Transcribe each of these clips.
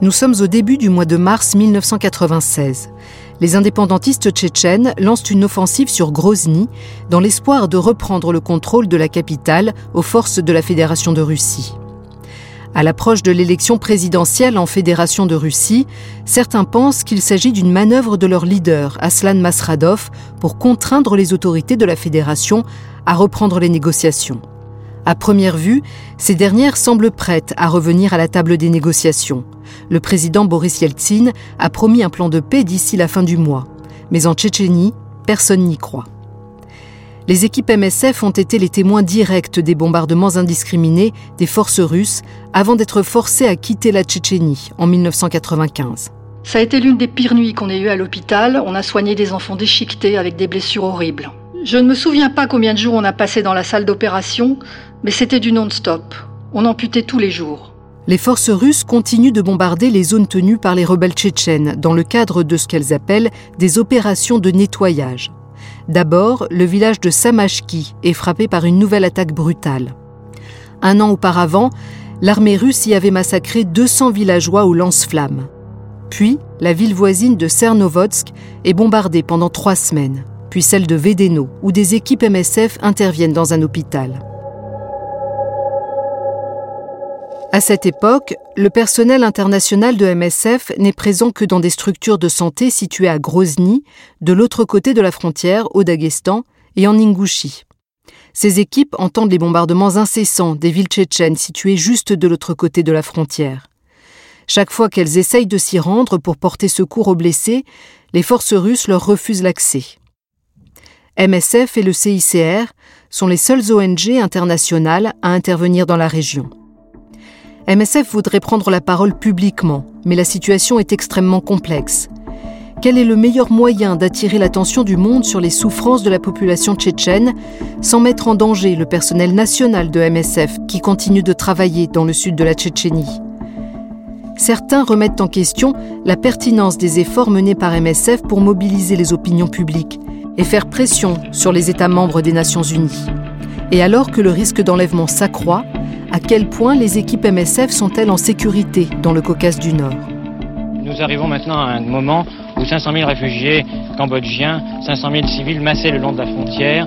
Nous sommes au début du mois de mars 1996. Les indépendantistes tchétchènes lancent une offensive sur Grozny dans l'espoir de reprendre le contrôle de la capitale aux forces de la Fédération de Russie. À l'approche de l'élection présidentielle en Fédération de Russie, certains pensent qu'il s'agit d'une manœuvre de leur leader, Aslan Masradov, pour contraindre les autorités de la Fédération à reprendre les négociations. À première vue, ces dernières semblent prêtes à revenir à la table des négociations. Le président Boris Yeltsin a promis un plan de paix d'ici la fin du mois. Mais en Tchétchénie, personne n'y croit. Les équipes MSF ont été les témoins directs des bombardements indiscriminés des forces russes avant d'être forcées à quitter la Tchétchénie en 1995. Ça a été l'une des pires nuits qu'on ait eues à l'hôpital. On a soigné des enfants déchiquetés avec des blessures horribles. Je ne me souviens pas combien de jours on a passé dans la salle d'opération, mais c'était du non-stop. On amputait tous les jours. Les forces russes continuent de bombarder les zones tenues par les rebelles tchétchènes dans le cadre de ce qu'elles appellent des opérations de nettoyage. D'abord, le village de Samashki est frappé par une nouvelle attaque brutale. Un an auparavant, l'armée russe y avait massacré 200 villageois aux lance-flammes. Puis, la ville voisine de Cernovodsk est bombardée pendant trois semaines puis celle de Vedeno, où des équipes MSF interviennent dans un hôpital. À cette époque, le personnel international de MSF n'est présent que dans des structures de santé situées à Grozny, de l'autre côté de la frontière, au Daghestan, et en Ingouchie. Ces équipes entendent les bombardements incessants des villes tchétchènes situées juste de l'autre côté de la frontière. Chaque fois qu'elles essayent de s'y rendre pour porter secours aux blessés, les forces russes leur refusent l'accès. MSF et le CICR sont les seules ONG internationales à intervenir dans la région. MSF voudrait prendre la parole publiquement, mais la situation est extrêmement complexe. Quel est le meilleur moyen d'attirer l'attention du monde sur les souffrances de la population tchétchène sans mettre en danger le personnel national de MSF qui continue de travailler dans le sud de la Tchétchénie? Certains remettent en question la pertinence des efforts menés par MSF pour mobiliser les opinions publiques et faire pression sur les États membres des Nations Unies. Et alors que le risque d'enlèvement s'accroît, à quel point les équipes MSF sont-elles en sécurité dans le Caucase du Nord? Nous arrivons maintenant à un moment où 500 000 réfugiés cambodgiens, 500 000 civils massés le long de la frontière,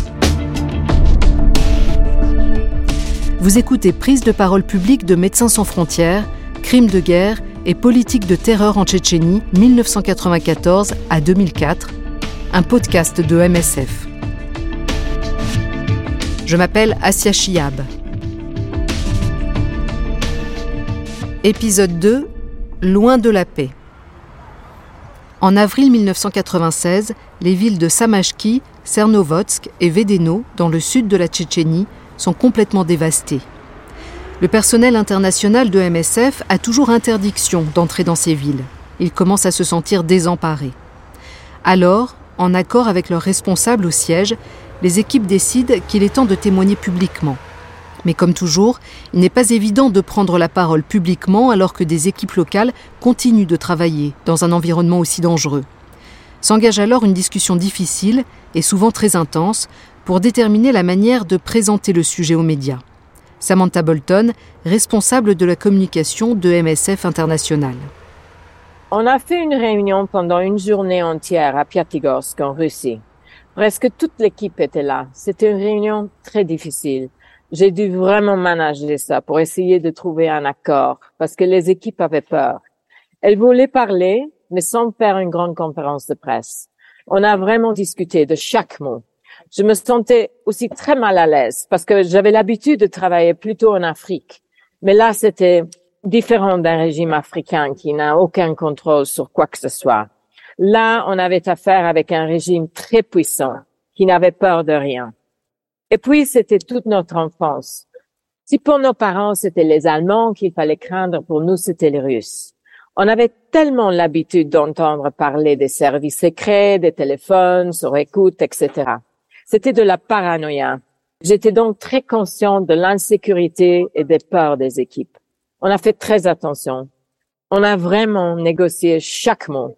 Vous écoutez Prise de parole publique de Médecins sans frontières, crimes de guerre et politique de terreur en Tchétchénie 1994 à 2004, un podcast de MSF. Je m'appelle Asia Chiab. Épisode 2 Loin de la paix. En avril 1996, les villes de Samashki, Cernovodsk et Vedeno, dans le sud de la Tchétchénie, sont complètement dévastés. Le personnel international de MSF a toujours interdiction d'entrer dans ces villes. Ils commencent à se sentir désemparés. Alors, en accord avec leurs responsables au siège, les équipes décident qu'il est temps de témoigner publiquement. Mais comme toujours, il n'est pas évident de prendre la parole publiquement alors que des équipes locales continuent de travailler dans un environnement aussi dangereux. S'engage alors une discussion difficile et souvent très intense pour déterminer la manière de présenter le sujet aux médias. Samantha Bolton, responsable de la communication de MSF International. On a fait une réunion pendant une journée entière à Piatigorsk en Russie. Presque toute l'équipe était là. C'était une réunion très difficile. J'ai dû vraiment manager ça pour essayer de trouver un accord parce que les équipes avaient peur. Elles voulaient parler, mais sans faire une grande conférence de presse. On a vraiment discuté de chaque mot je me sentais aussi très mal à l'aise parce que j'avais l'habitude de travailler plutôt en Afrique. Mais là, c'était différent d'un régime africain qui n'a aucun contrôle sur quoi que ce soit. Là, on avait affaire avec un régime très puissant qui n'avait peur de rien. Et puis, c'était toute notre enfance. Si pour nos parents, c'était les Allemands qu'il fallait craindre, pour nous, c'était les Russes. On avait tellement l'habitude d'entendre parler des services secrets, des téléphones sur écoute, etc. C'était de la paranoïa. J'étais donc très consciente de l'insécurité et des peurs des équipes. On a fait très attention. On a vraiment négocié chaque mot.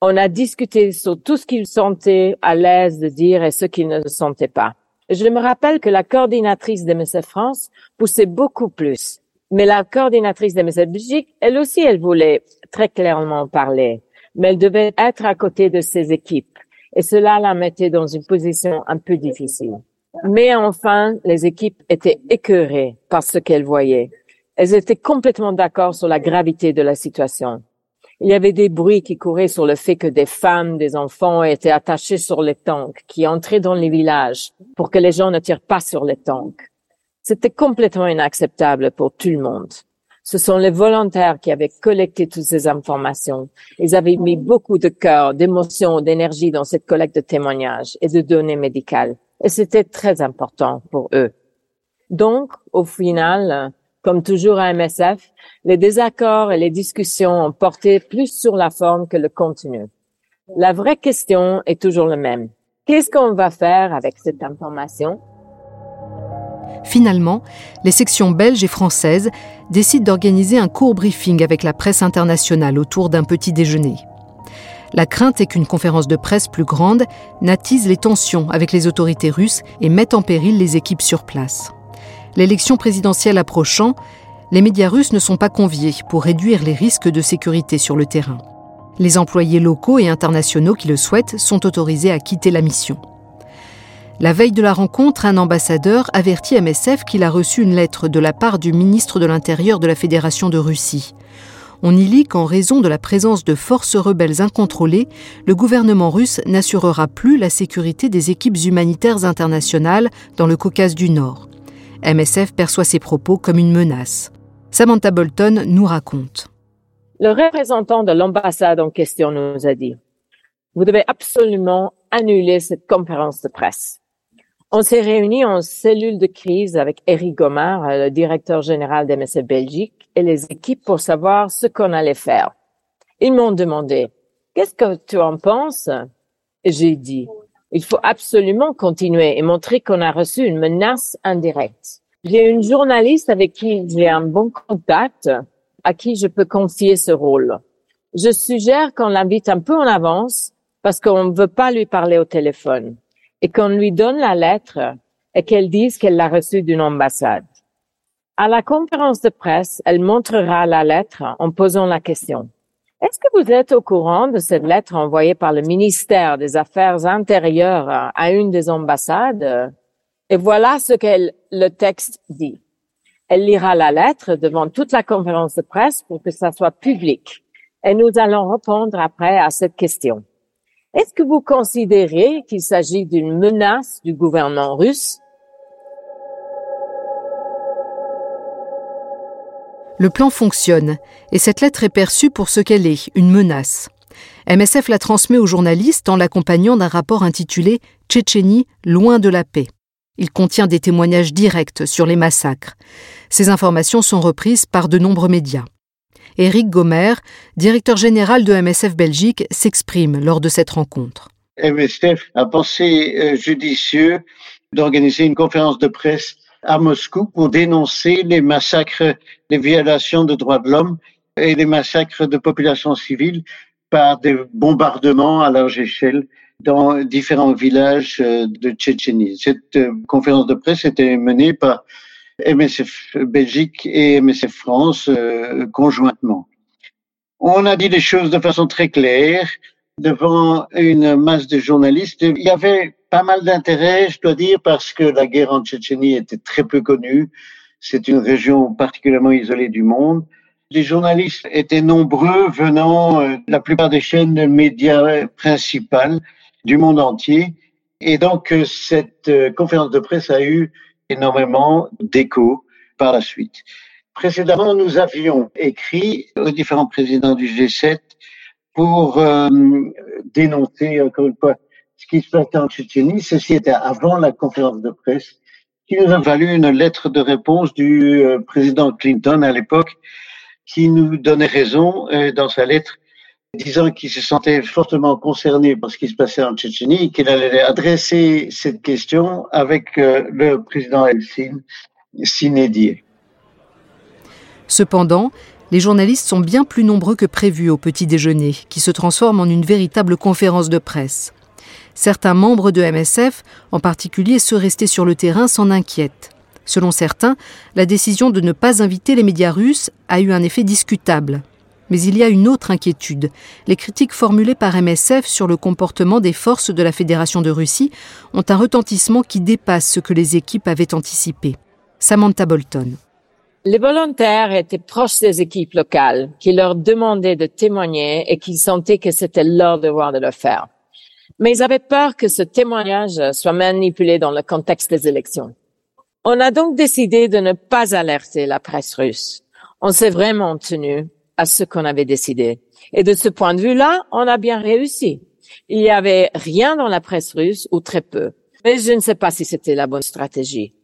On a discuté sur tout ce qu'ils sentaient à l'aise de dire et ce qu'ils ne sentaient pas. Je me rappelle que la coordinatrice de MSF France poussait beaucoup plus. Mais la coordinatrice de MSF Belgique, elle aussi, elle voulait très clairement parler. Mais elle devait être à côté de ses équipes. Et cela la mettait dans une position un peu difficile. Mais enfin, les équipes étaient écœurées par ce qu'elles voyaient. Elles étaient complètement d'accord sur la gravité de la situation. Il y avait des bruits qui couraient sur le fait que des femmes, des enfants étaient attachés sur les tanks, qui entraient dans les villages pour que les gens ne tirent pas sur les tanks. C'était complètement inacceptable pour tout le monde. Ce sont les volontaires qui avaient collecté toutes ces informations. Ils avaient mis beaucoup de cœur, d'émotion, d'énergie dans cette collecte de témoignages et de données médicales. Et c'était très important pour eux. Donc, au final, comme toujours à MSF, les désaccords et les discussions ont porté plus sur la forme que le contenu. La vraie question est toujours la même. Qu'est-ce qu'on va faire avec cette information? Finalement, les sections belges et françaises décident d'organiser un court briefing avec la presse internationale autour d'un petit déjeuner. La crainte est qu'une conférence de presse plus grande n'attise les tensions avec les autorités russes et mette en péril les équipes sur place. L'élection présidentielle approchant, les médias russes ne sont pas conviés pour réduire les risques de sécurité sur le terrain. Les employés locaux et internationaux qui le souhaitent sont autorisés à quitter la mission. La veille de la rencontre, un ambassadeur avertit MSF qu'il a reçu une lettre de la part du ministre de l'Intérieur de la Fédération de Russie. On y lit qu'en raison de la présence de forces rebelles incontrôlées, le gouvernement russe n'assurera plus la sécurité des équipes humanitaires internationales dans le Caucase du Nord. MSF perçoit ces propos comme une menace. Samantha Bolton nous raconte. Le représentant de l'ambassade en question nous a dit, vous devez absolument annuler cette conférence de presse. On s'est réunis en cellule de crise avec Eric Gomard, le directeur général d'MSF Belgique, et les équipes pour savoir ce qu'on allait faire. Ils m'ont demandé, qu'est-ce que tu en penses? J'ai dit, il faut absolument continuer et montrer qu'on a reçu une menace indirecte. J'ai une journaliste avec qui j'ai un bon contact, à qui je peux confier ce rôle. Je suggère qu'on l'invite un peu en avance parce qu'on ne veut pas lui parler au téléphone et qu'on lui donne la lettre et qu'elle dise qu'elle l'a reçue d'une ambassade. À la conférence de presse, elle montrera la lettre en posant la question. Est-ce que vous êtes au courant de cette lettre envoyée par le ministère des Affaires intérieures à une des ambassades? Et voilà ce que le texte dit. Elle lira la lettre devant toute la conférence de presse pour que ça soit public. Et nous allons répondre après à cette question. Est-ce que vous considérez qu'il s'agit d'une menace du gouvernement russe? Le plan fonctionne et cette lettre est perçue pour ce qu'elle est, une menace. MSF la transmet aux journalistes en l'accompagnant d'un rapport intitulé Tchétchénie, loin de la paix. Il contient des témoignages directs sur les massacres. Ces informations sont reprises par de nombreux médias. Éric Gomer, directeur général de MSF Belgique, s'exprime lors de cette rencontre. MSF a pensé euh, judicieux d'organiser une conférence de presse à Moscou pour dénoncer les massacres, les violations de droits de l'homme et les massacres de populations civiles par des bombardements à large échelle dans différents villages euh, de Tchétchénie. Cette euh, conférence de presse était menée par MSF Belgique et MSF France euh, conjointement. On a dit les choses de façon très claire devant une masse de journalistes. Il y avait pas mal d'intérêt, je dois dire, parce que la guerre en Tchétchénie était très peu connue. C'est une région particulièrement isolée du monde. Les journalistes étaient nombreux venant euh, de la plupart des chaînes médias principales du monde entier. Et donc, euh, cette euh, conférence de presse a eu énormément d'écho par la suite. Précédemment, nous avions écrit aux différents présidents du G7 pour dénoncer, encore une fois, ce qui se passait en Tchétchénie. Ceci était avant la conférence de presse, qui nous a valu une lettre de réponse du euh, président Clinton à l'époque, qui nous donnait raison euh, dans sa lettre, disant qu'il se sentait fortement concerné par ce qui se passait en Tchétchénie, qu'il allait adresser cette question avec euh, le président Eltsine, Sinédier. Cependant, les journalistes sont bien plus nombreux que prévu au petit déjeuner, qui se transforme en une véritable conférence de presse. Certains membres de MSF, en particulier ceux restés sur le terrain, s'en inquiètent. Selon certains, la décision de ne pas inviter les médias russes a eu un effet discutable. Mais il y a une autre inquiétude. Les critiques formulées par MSF sur le comportement des forces de la Fédération de Russie ont un retentissement qui dépasse ce que les équipes avaient anticipé. Samantha Bolton. Les volontaires étaient proches des équipes locales qui leur demandaient de témoigner et qui sentaient que c'était leur devoir de le faire. Mais ils avaient peur que ce témoignage soit manipulé dans le contexte des élections. On a donc décidé de ne pas alerter la presse russe. On s'est vraiment tenu à ce qu'on avait décidé. Et de ce point de vue-là, on a bien réussi. Il n'y avait rien dans la presse russe ou très peu. Mais je ne sais pas si c'était la bonne stratégie.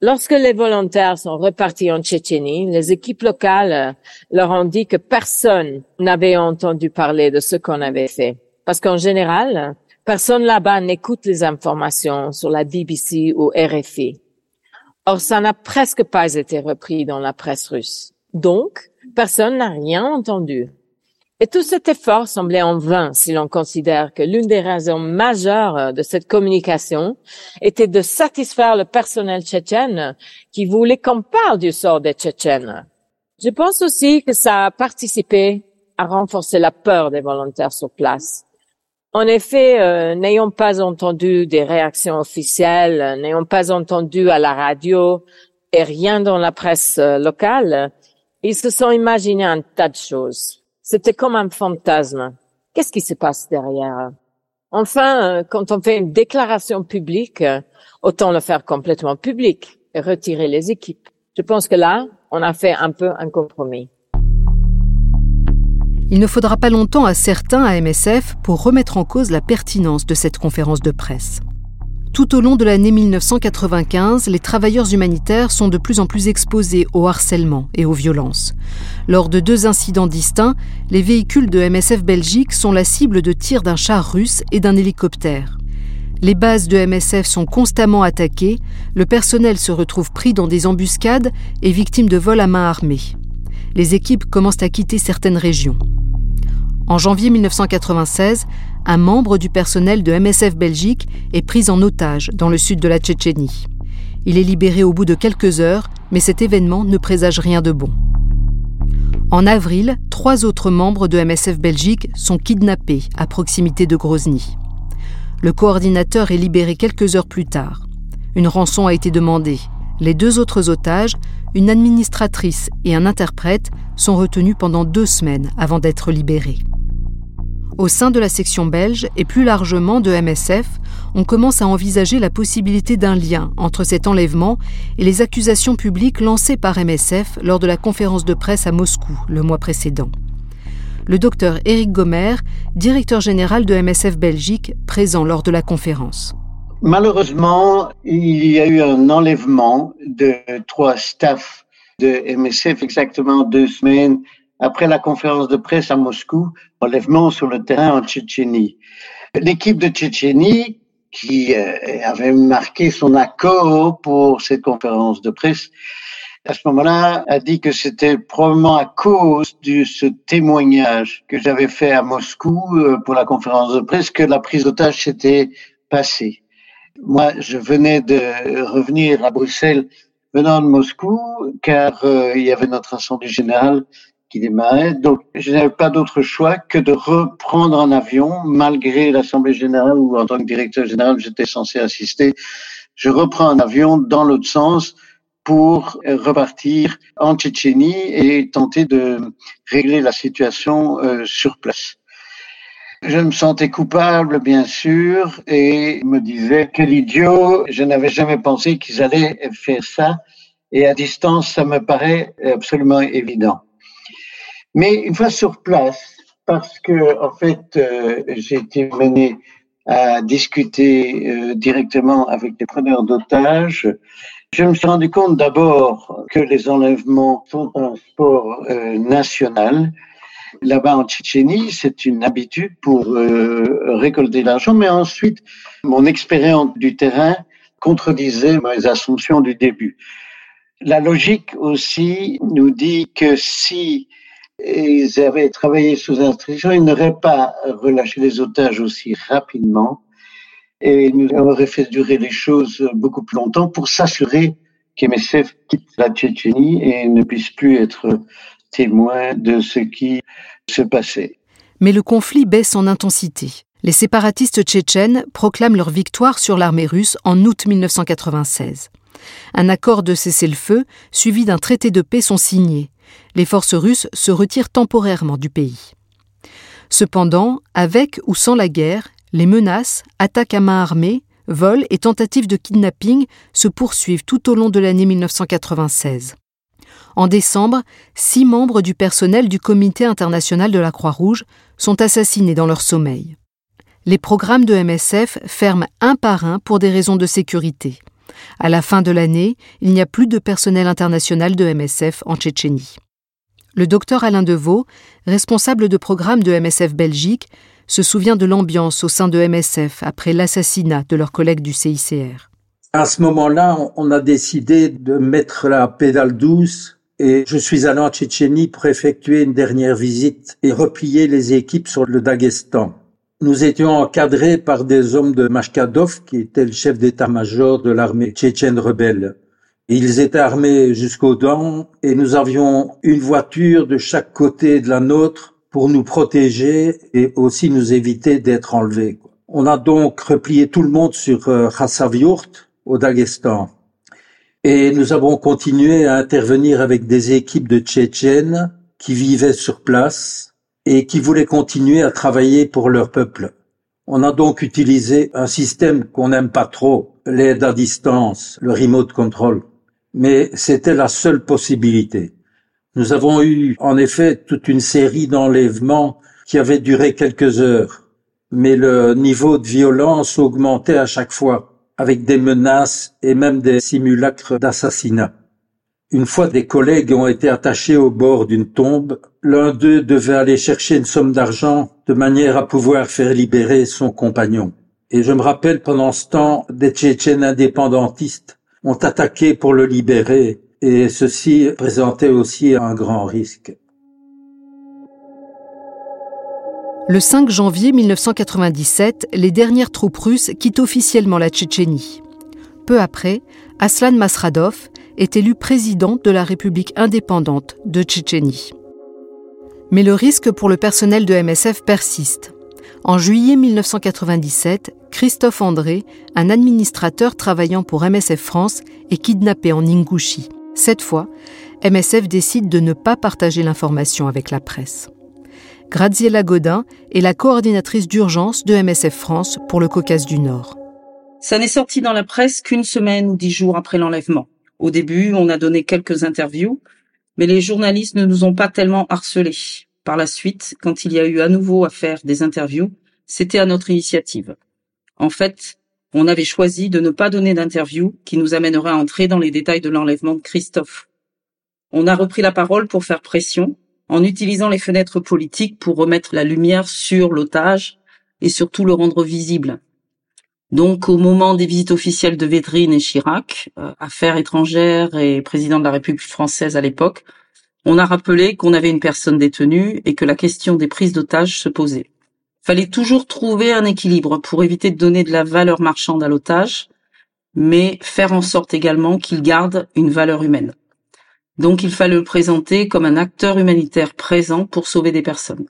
Lorsque les volontaires sont repartis en Tchétchénie, les équipes locales leur ont dit que personne n'avait entendu parler de ce qu'on avait fait. Parce qu'en général, personne là-bas n'écoute les informations sur la BBC ou RFI. Or, ça n'a presque pas été repris dans la presse russe. Donc, personne n'a rien entendu. Et tout cet effort semblait en vain si l'on considère que l'une des raisons majeures de cette communication était de satisfaire le personnel tchétchène qui voulait qu'on parle du sort des Tchétchènes. Je pense aussi que ça a participé à renforcer la peur des volontaires sur place. En effet, euh, n'ayant pas entendu des réactions officielles, n'ayant pas entendu à la radio et rien dans la presse euh, locale, ils se sont imaginés un tas de choses. C'était comme un fantasme. Qu'est-ce qui se passe derrière? Enfin, euh, quand on fait une déclaration publique, euh, autant le faire complètement public et retirer les équipes. Je pense que là, on a fait un peu un compromis. Il ne faudra pas longtemps à certains à MSF pour remettre en cause la pertinence de cette conférence de presse. Tout au long de l'année 1995, les travailleurs humanitaires sont de plus en plus exposés au harcèlement et aux violences. Lors de deux incidents distincts, les véhicules de MSF Belgique sont la cible de tirs d'un char russe et d'un hélicoptère. Les bases de MSF sont constamment attaquées, le personnel se retrouve pris dans des embuscades et victime de vols à main armée. Les équipes commencent à quitter certaines régions. En janvier 1996, un membre du personnel de MSF Belgique est pris en otage dans le sud de la Tchétchénie. Il est libéré au bout de quelques heures, mais cet événement ne présage rien de bon. En avril, trois autres membres de MSF Belgique sont kidnappés à proximité de Grozny. Le coordinateur est libéré quelques heures plus tard. Une rançon a été demandée. Les deux autres otages, une administratrice et un interprète, sont retenus pendant deux semaines avant d'être libérés. Au sein de la section belge et plus largement de MSF, on commence à envisager la possibilité d'un lien entre cet enlèvement et les accusations publiques lancées par MSF lors de la conférence de presse à Moscou le mois précédent. Le docteur Éric Gomer, directeur général de MSF Belgique, présent lors de la conférence. Malheureusement, il y a eu un enlèvement de trois staffs de MSF exactement deux semaines après la conférence de presse à Moscou, enlèvement sur le terrain en Tchétchénie. L'équipe de Tchétchénie, qui euh, avait marqué son accord pour cette conférence de presse, à ce moment-là, a dit que c'était probablement à cause de ce témoignage que j'avais fait à Moscou euh, pour la conférence de presse que la prise d'otage s'était passée. Moi, je venais de revenir à Bruxelles venant de Moscou, car euh, il y avait notre assemblée générale qui démarrait. Donc, je n'avais pas d'autre choix que de reprendre un avion, malgré l'Assemblée générale où, en tant que directeur général, j'étais censé assister. Je reprends un avion dans l'autre sens pour repartir en Tchétchénie et tenter de régler la situation euh, sur place. Je me sentais coupable, bien sûr, et me disais, quel idiot, je n'avais jamais pensé qu'ils allaient faire ça, et à distance, ça me paraît absolument évident. Mais une fois sur place, parce que en fait, euh, j'ai été mené à discuter euh, directement avec les preneurs d'otages, Je me suis rendu compte d'abord que les enlèvements sont un sport euh, national. Là-bas en Tchétchénie, c'est une habitude pour euh, récolter l'argent, mais ensuite, mon expérience du terrain contredisait mes assumptions du début. La logique aussi nous dit que si ils avaient travaillé sous instruction, ils n'auraient pas relâché les otages aussi rapidement et nous aurait fait durer les choses beaucoup plus longtemps pour s'assurer qu'MSF quitte la Tchétchénie et ne puisse plus être de ce qui se passait. Mais le conflit baisse en intensité. Les séparatistes tchétchènes proclament leur victoire sur l'armée russe en août 1996. Un accord de cessez-le-feu suivi d'un traité de paix sont signés. Les forces russes se retirent temporairement du pays. Cependant, avec ou sans la guerre, les menaces, attaques à main armée, vols et tentatives de kidnapping se poursuivent tout au long de l'année 1996. En décembre, six membres du personnel du Comité international de la Croix-Rouge sont assassinés dans leur sommeil. Les programmes de MSF ferment un par un pour des raisons de sécurité. À la fin de l'année, il n'y a plus de personnel international de MSF en Tchétchénie. Le docteur Alain Deveau, responsable de programme de MSF Belgique, se souvient de l'ambiance au sein de MSF après l'assassinat de leurs collègues du CICR. À ce moment-là, on a décidé de mettre la pédale douce et je suis allé en Tchétchénie pour effectuer une dernière visite et replier les équipes sur le Daghestan. Nous étions encadrés par des hommes de Mashkadov, qui était le chef d'état-major de l'armée tchétchène rebelle. Ils étaient armés jusqu'aux dents et nous avions une voiture de chaque côté de la nôtre pour nous protéger et aussi nous éviter d'être enlevés. On a donc replié tout le monde sur euh, au Daghestan. Et nous avons continué à intervenir avec des équipes de Tchétchènes qui vivaient sur place et qui voulaient continuer à travailler pour leur peuple. On a donc utilisé un système qu'on n'aime pas trop, l'aide à distance, le remote control. Mais c'était la seule possibilité. Nous avons eu en effet toute une série d'enlèvements qui avaient duré quelques heures, mais le niveau de violence augmentait à chaque fois, avec des menaces et même des simulacres d'assassinat. Une fois des collègues ont été attachés au bord d'une tombe, l'un d'eux devait aller chercher une somme d'argent de manière à pouvoir faire libérer son compagnon. Et je me rappelle pendant ce temps, des Tchétchènes indépendantistes ont attaqué pour le libérer et ceci présentait aussi un grand risque. Le 5 janvier 1997, les dernières troupes russes quittent officiellement la Tchétchénie. Peu après, Aslan Masradov est élu président de la République indépendante de Tchétchénie. Mais le risque pour le personnel de MSF persiste. En juillet 1997, Christophe André, un administrateur travaillant pour MSF France, est kidnappé en Ingouchie. Cette fois, MSF décide de ne pas partager l'information avec la presse. Graziella Godin est la coordinatrice d'urgence de MSF France pour le Caucase du Nord. Ça n'est sorti dans la presse qu'une semaine ou dix jours après l'enlèvement. Au début, on a donné quelques interviews, mais les journalistes ne nous ont pas tellement harcelés. Par la suite, quand il y a eu à nouveau à faire des interviews, c'était à notre initiative. En fait, on avait choisi de ne pas donner d'interview qui nous amènerait à entrer dans les détails de l'enlèvement de Christophe. On a repris la parole pour faire pression, en utilisant les fenêtres politiques pour remettre la lumière sur l'otage et surtout le rendre visible. Donc, au moment des visites officielles de Védrine et Chirac, euh, affaires étrangères et président de la République française à l'époque, on a rappelé qu'on avait une personne détenue et que la question des prises d'otages se posait fallait toujours trouver un équilibre pour éviter de donner de la valeur marchande à l'otage, mais faire en sorte également qu'il garde une valeur humaine. Donc il fallait le présenter comme un acteur humanitaire présent pour sauver des personnes.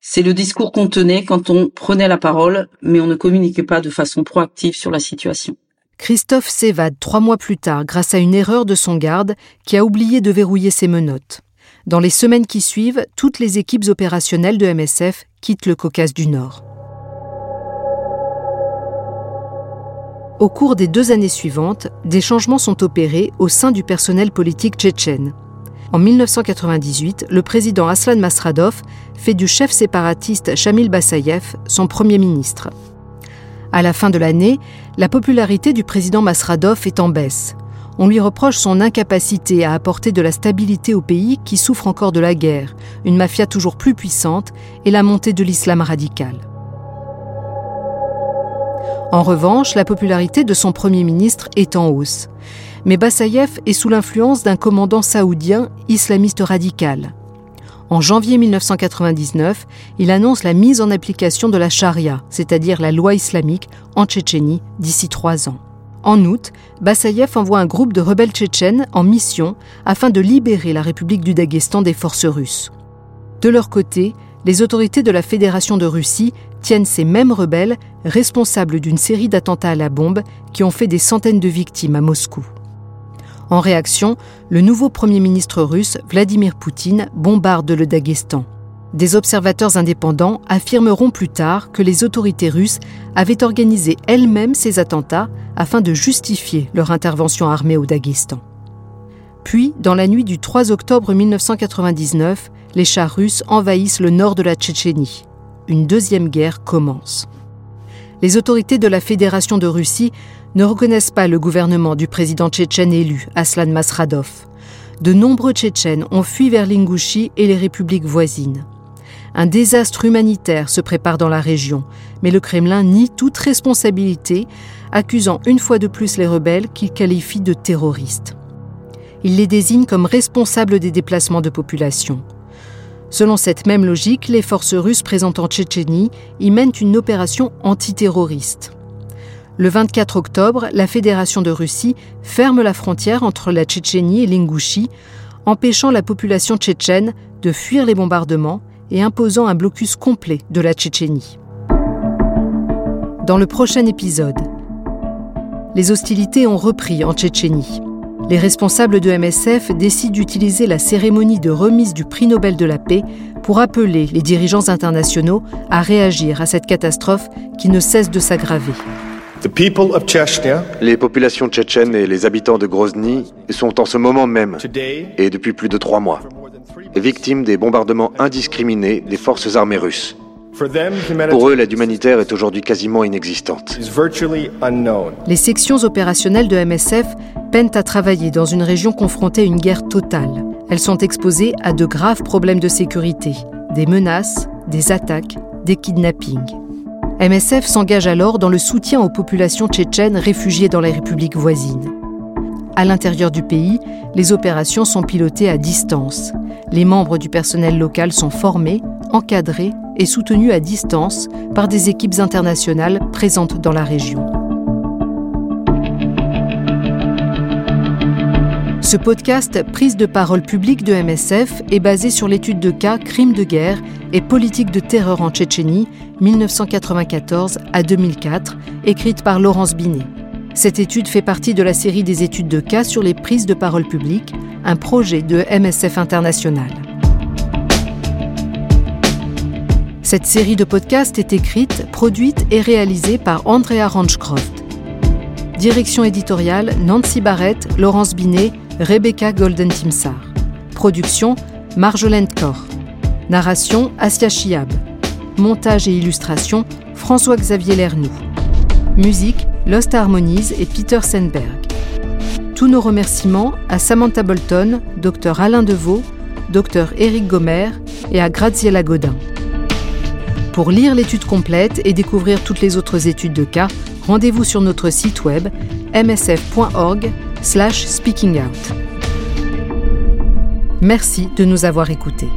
C'est le discours qu'on tenait quand on prenait la parole, mais on ne communiquait pas de façon proactive sur la situation. Christophe s'évade trois mois plus tard grâce à une erreur de son garde qui a oublié de verrouiller ses menottes. Dans les semaines qui suivent, toutes les équipes opérationnelles de MSF quitte le Caucase du Nord. Au cours des deux années suivantes, des changements sont opérés au sein du personnel politique tchétchène. En 1998, le président Aslan Masradov fait du chef séparatiste Shamil Bassayev son premier ministre. À la fin de l'année, la popularité du président Masradov est en baisse. on lui reproche son incapacité à apporter de la stabilité au pays qui souffre encore de la guerre, une mafia toujours plus puissante et la montée de l'islam radical. En revanche, la popularité de son Premier ministre est en hausse. Mais Bassayev est sous l'influence d'un commandant saoudien islamiste radical. En janvier 1999, il annonce la mise en application de la charia, c'est-à-dire la loi islamique, en Tchétchénie d'ici trois ans. En août, Bassayev envoie un groupe de rebelles tchétchènes en mission afin de libérer la République du Daghestan des forces russes. De leur côté, les autorités de la Fédération de Russie tiennent ces mêmes rebelles responsables d'une série d'attentats à la bombe qui ont fait des centaines de victimes à Moscou. En réaction, le nouveau Premier ministre russe, Vladimir Poutine, bombarde le Daghestan. Des observateurs indépendants affirmeront plus tard que les autorités russes avaient organisé elles-mêmes ces attentats afin de justifier leur intervention armée au Daghestan. Puis, dans la nuit du 3 octobre 1999, les chars russes envahissent le nord de la Tchétchénie. Une deuxième guerre commence. Les autorités de la Fédération de Russie ne reconnaissent pas le gouvernement du président tchétchène élu, Aslan Masradov. De nombreux Tchétchènes ont fui vers l'Ingouchie et les républiques voisines. Un désastre humanitaire se prépare dans la région, mais le Kremlin nie toute responsabilité, accusant une fois de plus les rebelles qu'il qualifie de terroristes. Il les désigne comme responsables des déplacements de population. Selon cette même logique, les forces russes présentes en Tchétchénie y mènent une opération antiterroriste. Le 24 octobre, la Fédération de Russie ferme la frontière entre la Tchétchénie et l'Ingouchie, empêchant la population tchétchène de fuir les bombardements et imposant un blocus complet de la Tchétchénie. Dans le prochain épisode, les hostilités ont repris en Tchétchénie. Les responsables de MSF décident d'utiliser la cérémonie de remise du prix Nobel de la paix pour appeler les dirigeants internationaux à réagir à cette catastrophe qui ne cesse de s'aggraver. Les populations tchétchènes et les habitants de Grozny sont en ce moment même, et depuis plus de trois mois, victimes des bombardements indiscriminés des forces armées russes. Pour eux, l'aide humanitaire est aujourd'hui quasiment inexistante. Les sections opérationnelles de MSF peinent à travailler dans une région confrontée à une guerre totale. Elles sont exposées à de graves problèmes de sécurité, des menaces, des attaques, des kidnappings. MSF s'engage alors dans le soutien aux populations tchétchènes réfugiées dans les républiques voisines. À l'intérieur du pays, les opérations sont pilotées à distance. Les membres du personnel local sont formés, encadrés et soutenus à distance par des équipes internationales présentes dans la région. Ce podcast, prise de parole publique de MSF, est basé sur l'étude de cas Crimes de guerre et politique de terreur en Tchétchénie 1994 à 2004, écrite par Laurence Binet. Cette étude fait partie de la série des études de cas sur les prises de parole publiques, un projet de MSF International. Cette série de podcasts est écrite, produite et réalisée par Andrea Ranchcroft. Direction éditoriale Nancy Barrett, Laurence Binet, Rebecca Golden-Timsar. Production Marjolaine Kor. Narration Asia Chiab. Montage et illustration François-Xavier Lernoux. Musique Lost Harmonies et Peter Sandberg. Tous nos remerciements à Samantha Bolton, Dr Alain Deveau, Dr Éric Gomer et à Graziella Godin. Pour lire l'étude complète et découvrir toutes les autres études de cas, rendez-vous sur notre site web msf.org/speakingout. Merci de nous avoir écoutés.